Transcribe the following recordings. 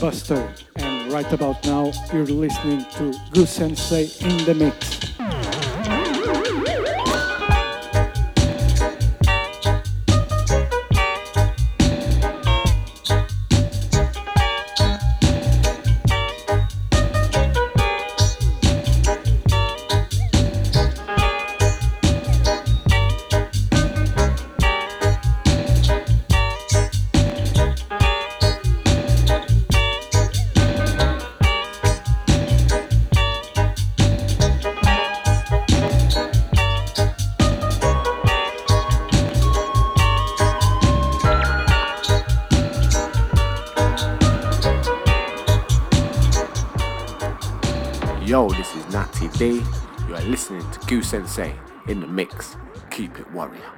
Buster, and right about now you're listening to Goosensei in the Mix. In the mix. Keep it warrior.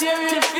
Criticize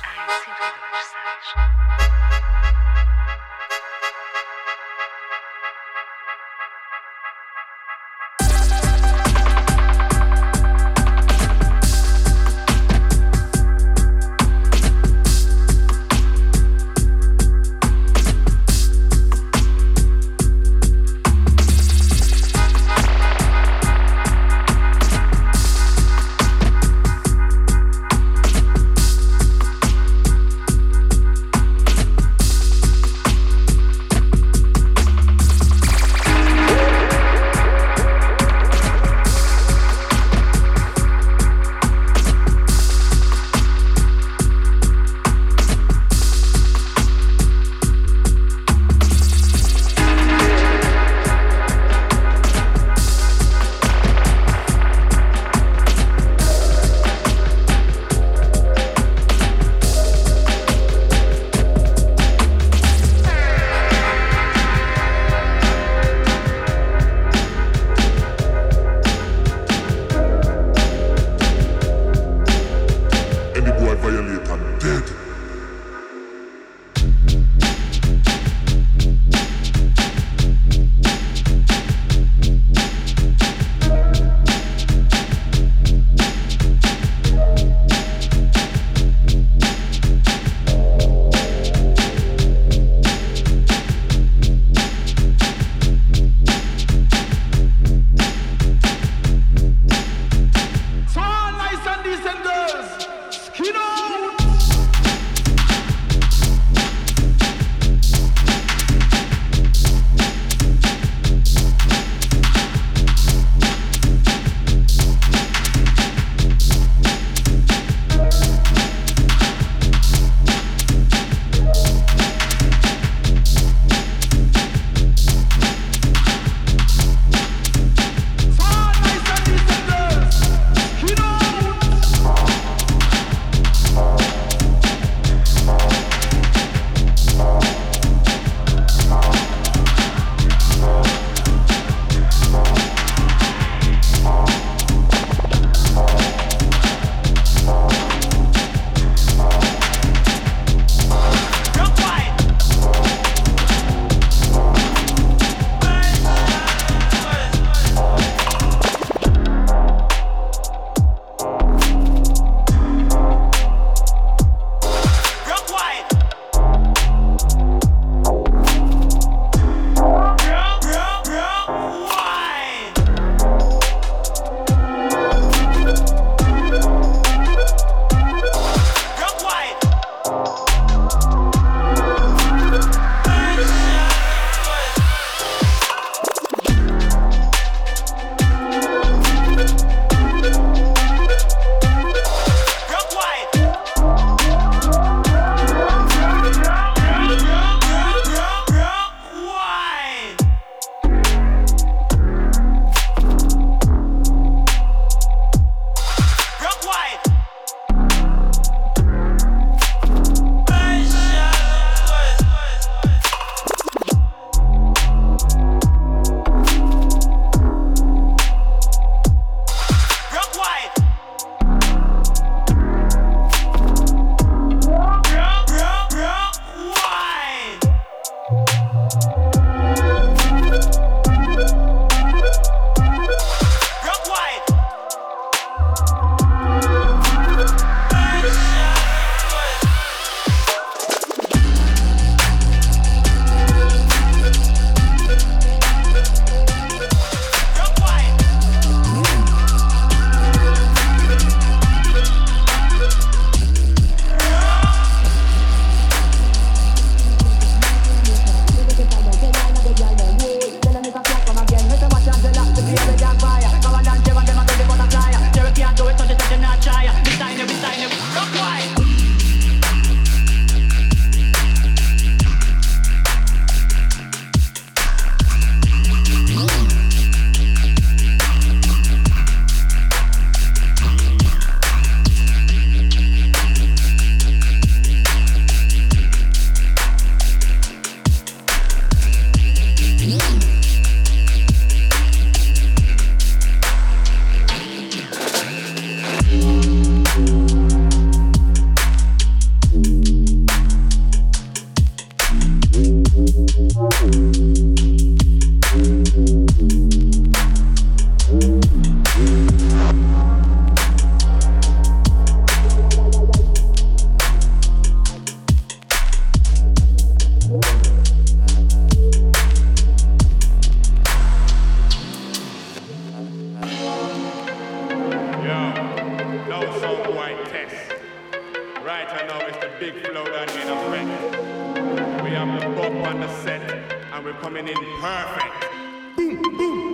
Big Flow down here, a. We have the bump on the set, and we're coming in perfect. Boom, boom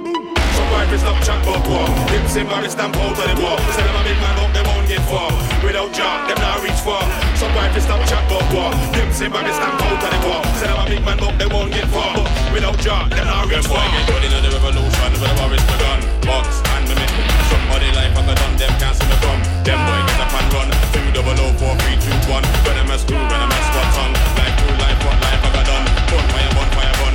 boom. Some boy fi stop chat about war. Him say Barry stamp out of the war. Say them a big man up, they won't get far. Without Jah, them not reach far. Some boy fi stop chat about war. Him say Barry stamp out of the war. Say them a big man up, they won't get far. Without Jah, them not reach far. Them boy get the revolution, where the war is begun. Box and me make somebody life I got done. Them can't see me come. Them boy get up and run. Two double O four three two one. When them a screw, when them a spot on. Life true life, what life I got done. Bonfire, bonfire, bun.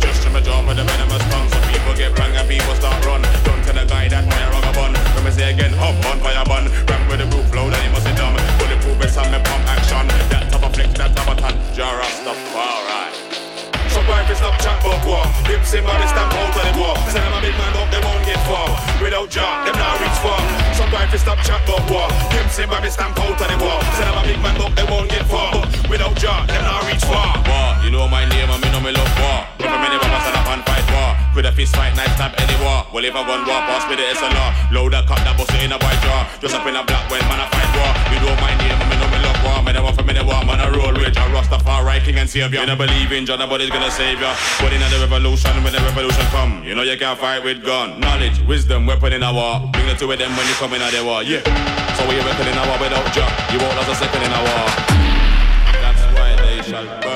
Just to my jaw, but the venomous tongue. People get bang and people start run. Don't tell the guy that fire rug a bun. When me say again, hop on fire bun. Ram with the roof flow, then he must be dumb. Bulletproof vest and me pump action. That type of flex, that type of ton. Jar stuff, alright. Some boy fi stop chat about war. Them say body stamp out of the war. Say them a big man up, they won't get far. Without Jah, them not reach far. Some boy fi stop chat about war. Them say body stamp out of the war. Say them a big man up, they won't get far. Without Jah, them not reach far. War, you know my name and me know me love war. But for many of us up and fight war. Could a fist fight, knife stab any war. Well if I gun war, pass me the SLR. Load a cut that bust it in a white jar. Just up in a black when man I fight war. You know my name and me know me love war. Me never for me war, man I roll with a Rastafari king and savior. Me no believe in Jah, nobody's gonna save ya. But in the revolution, when the revolution come, you know you can't fight with gun. Knowledge, wisdom, weapon in a war. Bring the two of them when you come in a war, yeah. So we reckon in a war without Jah, you won't last a second in a war. That's why they shall burn.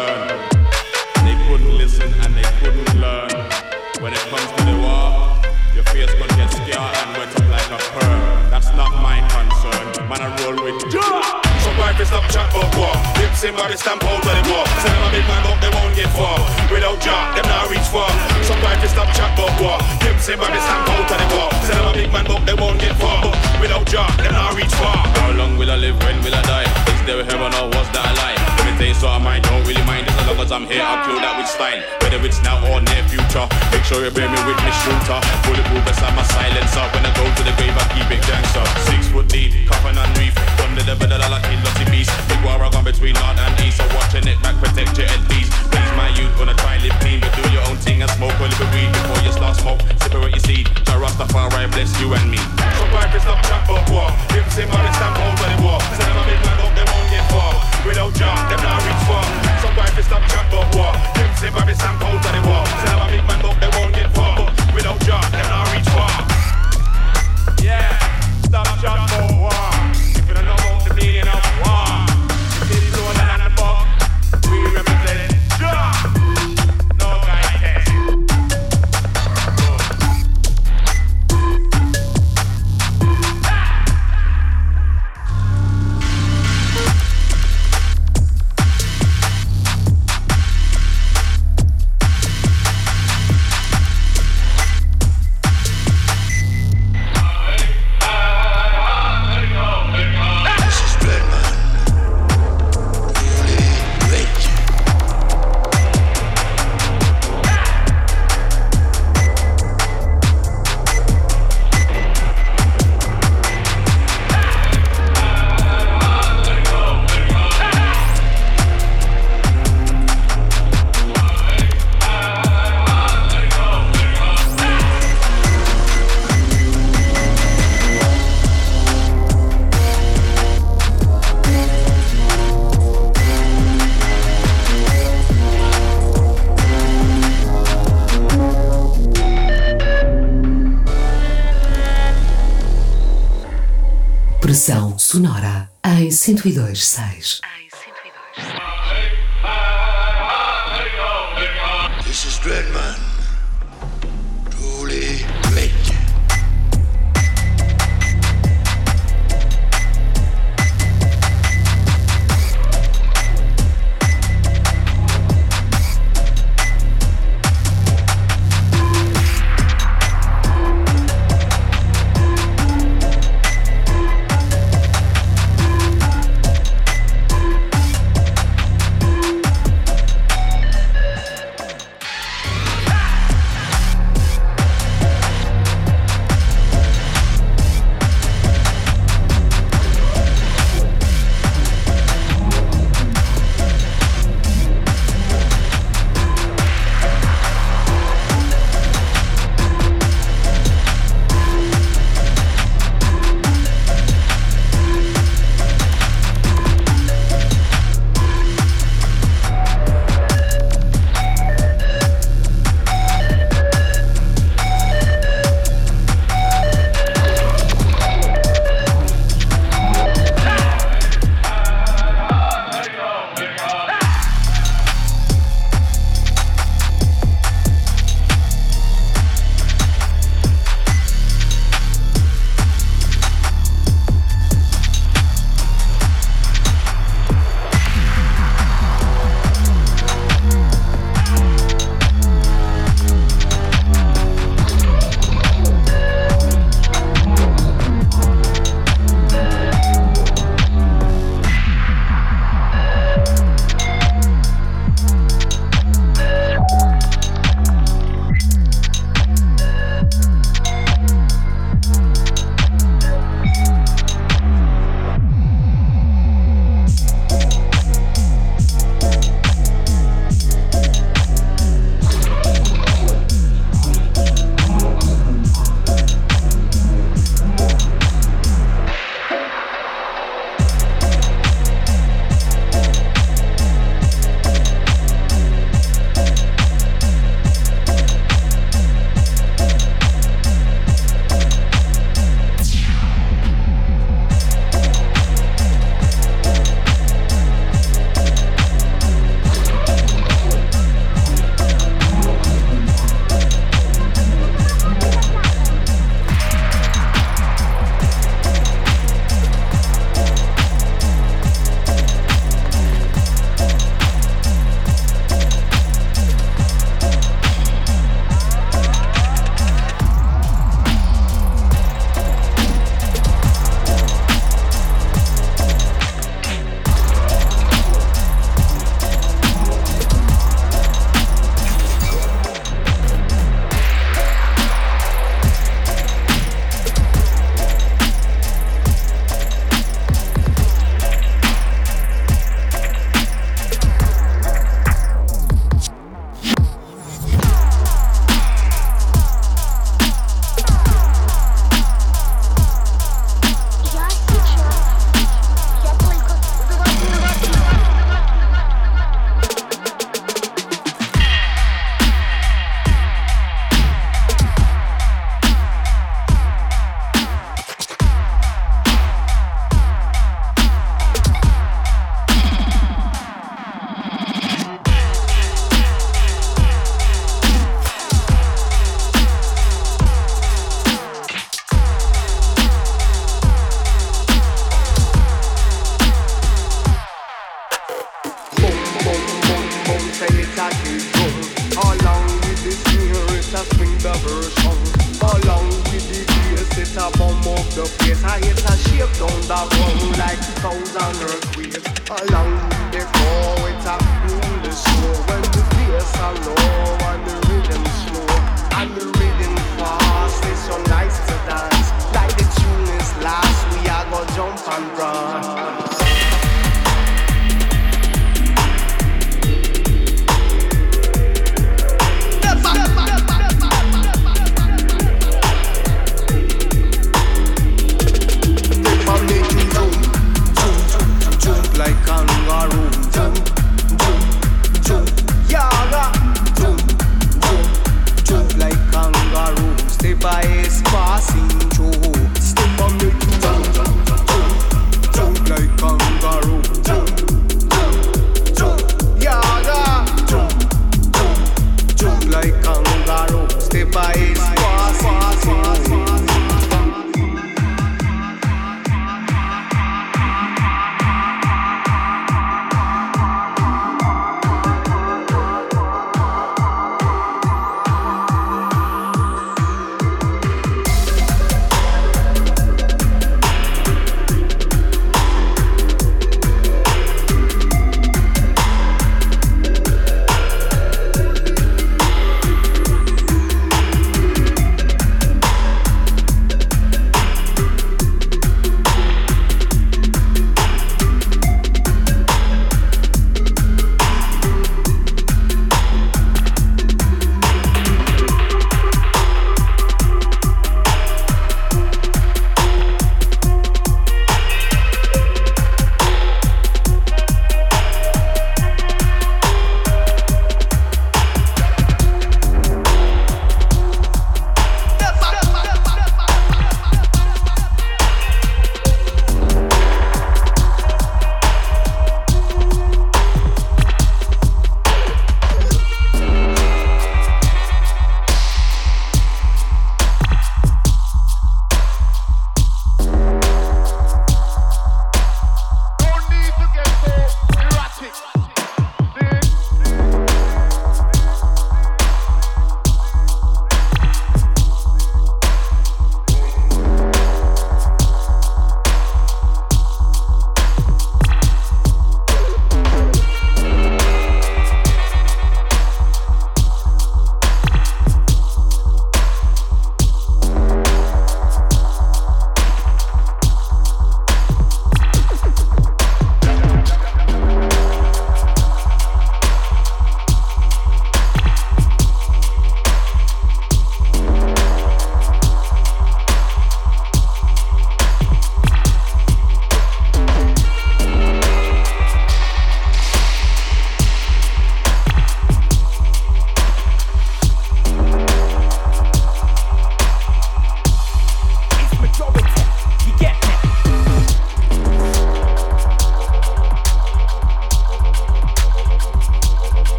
Boy stop chat about war. Them same body stamp out of the war. Say them a big man up, they won't get far. Without Jah, them not reach far. Some boy fi stop chat about war. Them same body stamp out of the war. Say them a big man up, they won't get far. Without Jah, them not reach far. How long will I live? When will I die? Is there heaven or was that a lie? So I might don't really mind this as long as I'm here. I'll kill that with style. Whether it's now or near future. Make sure you bear me with me shooter. Bulletproof beside my silencer. When I go to the grave, I keep it gangster. Six foot deep, coffin and reef. Under the bed, I like lots beast. Big war I gone between north and east. So watching it back, protect your head, please. Please, my youth, gonna try live clean, but do your own thing and smoke a little weed before you start smoke. Separate your seed. Jah Rastafari bless you and me. So stop chat about war? Say man stamp out of the war. Say them a big man up, they won't get far. Without Jah, them not reach far. So why fi stop chat about war? Them say man stamp out of the. Say them a big man up, they won't get far. Without Jah, them not reach far. Yeah, stop chat sonora em 102.6.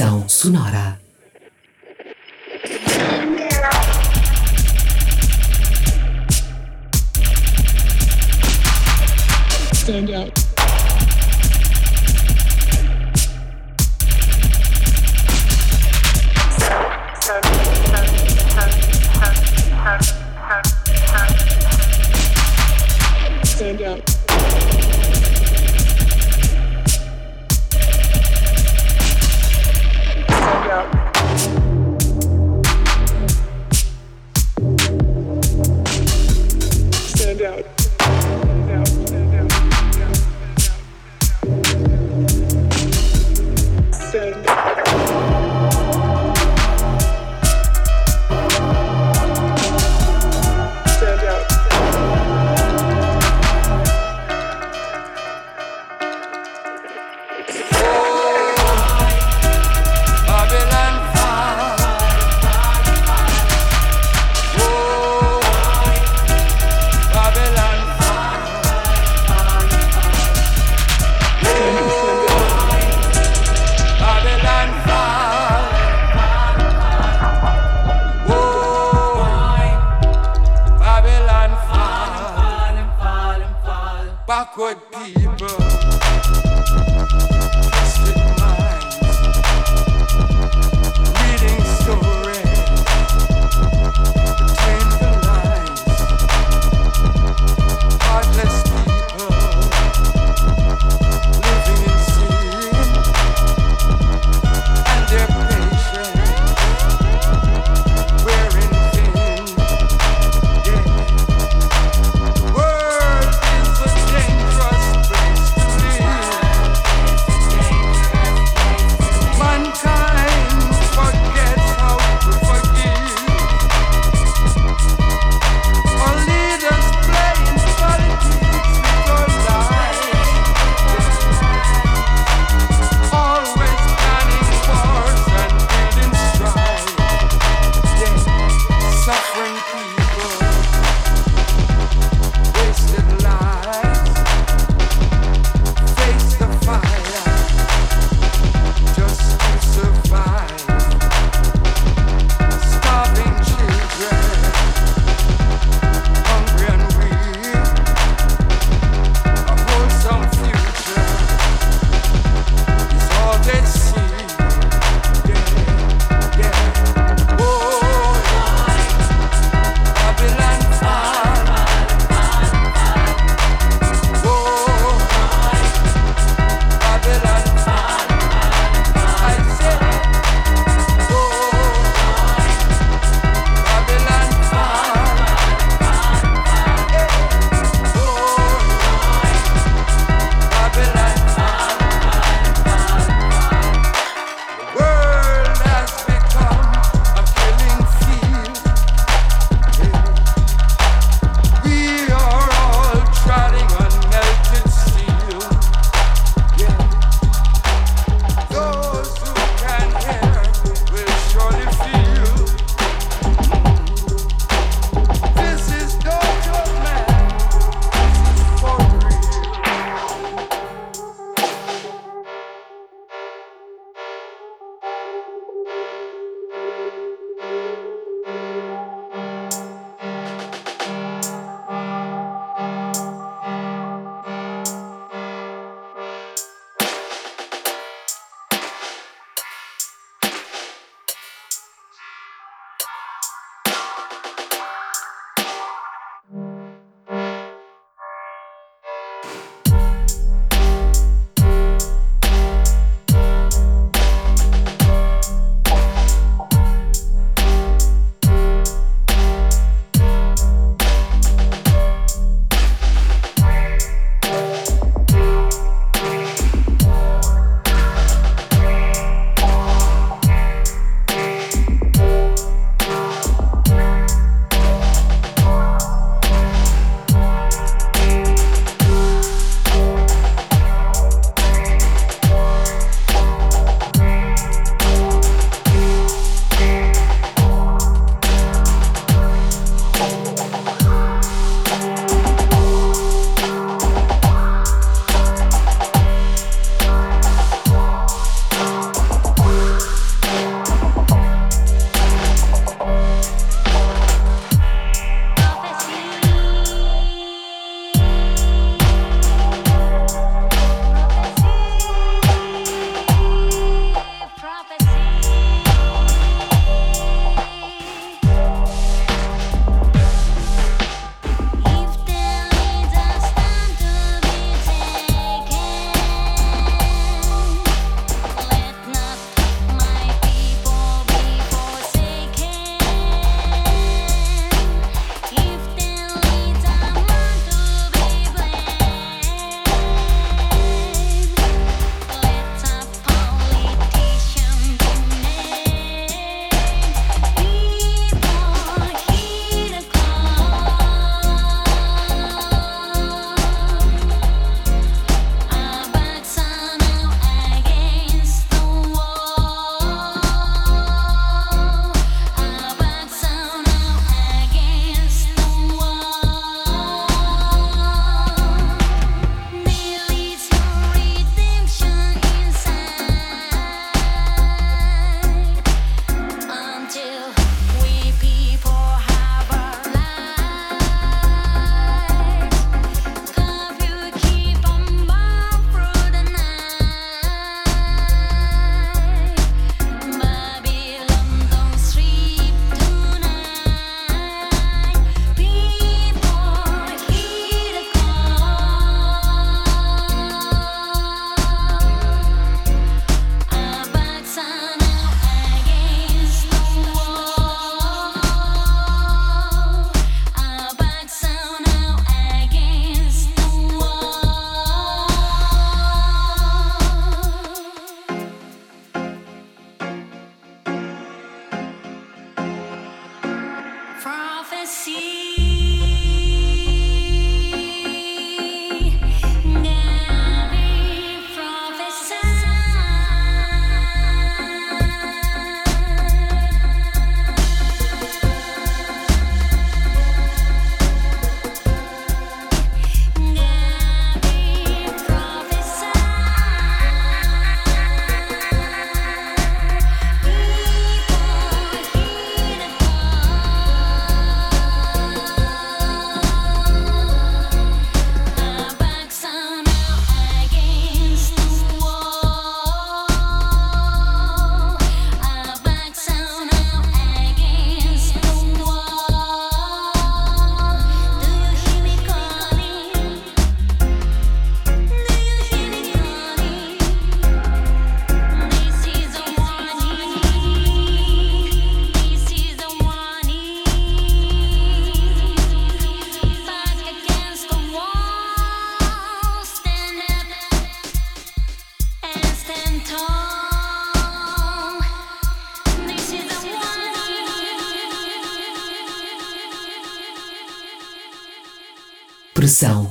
Ficção Sonora.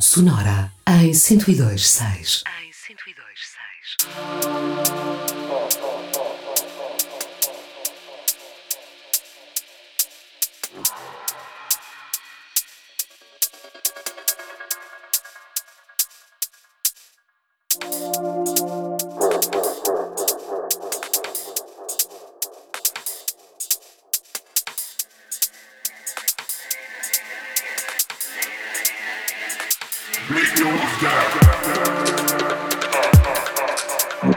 Sonora em 1026. Em 1026.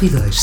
102.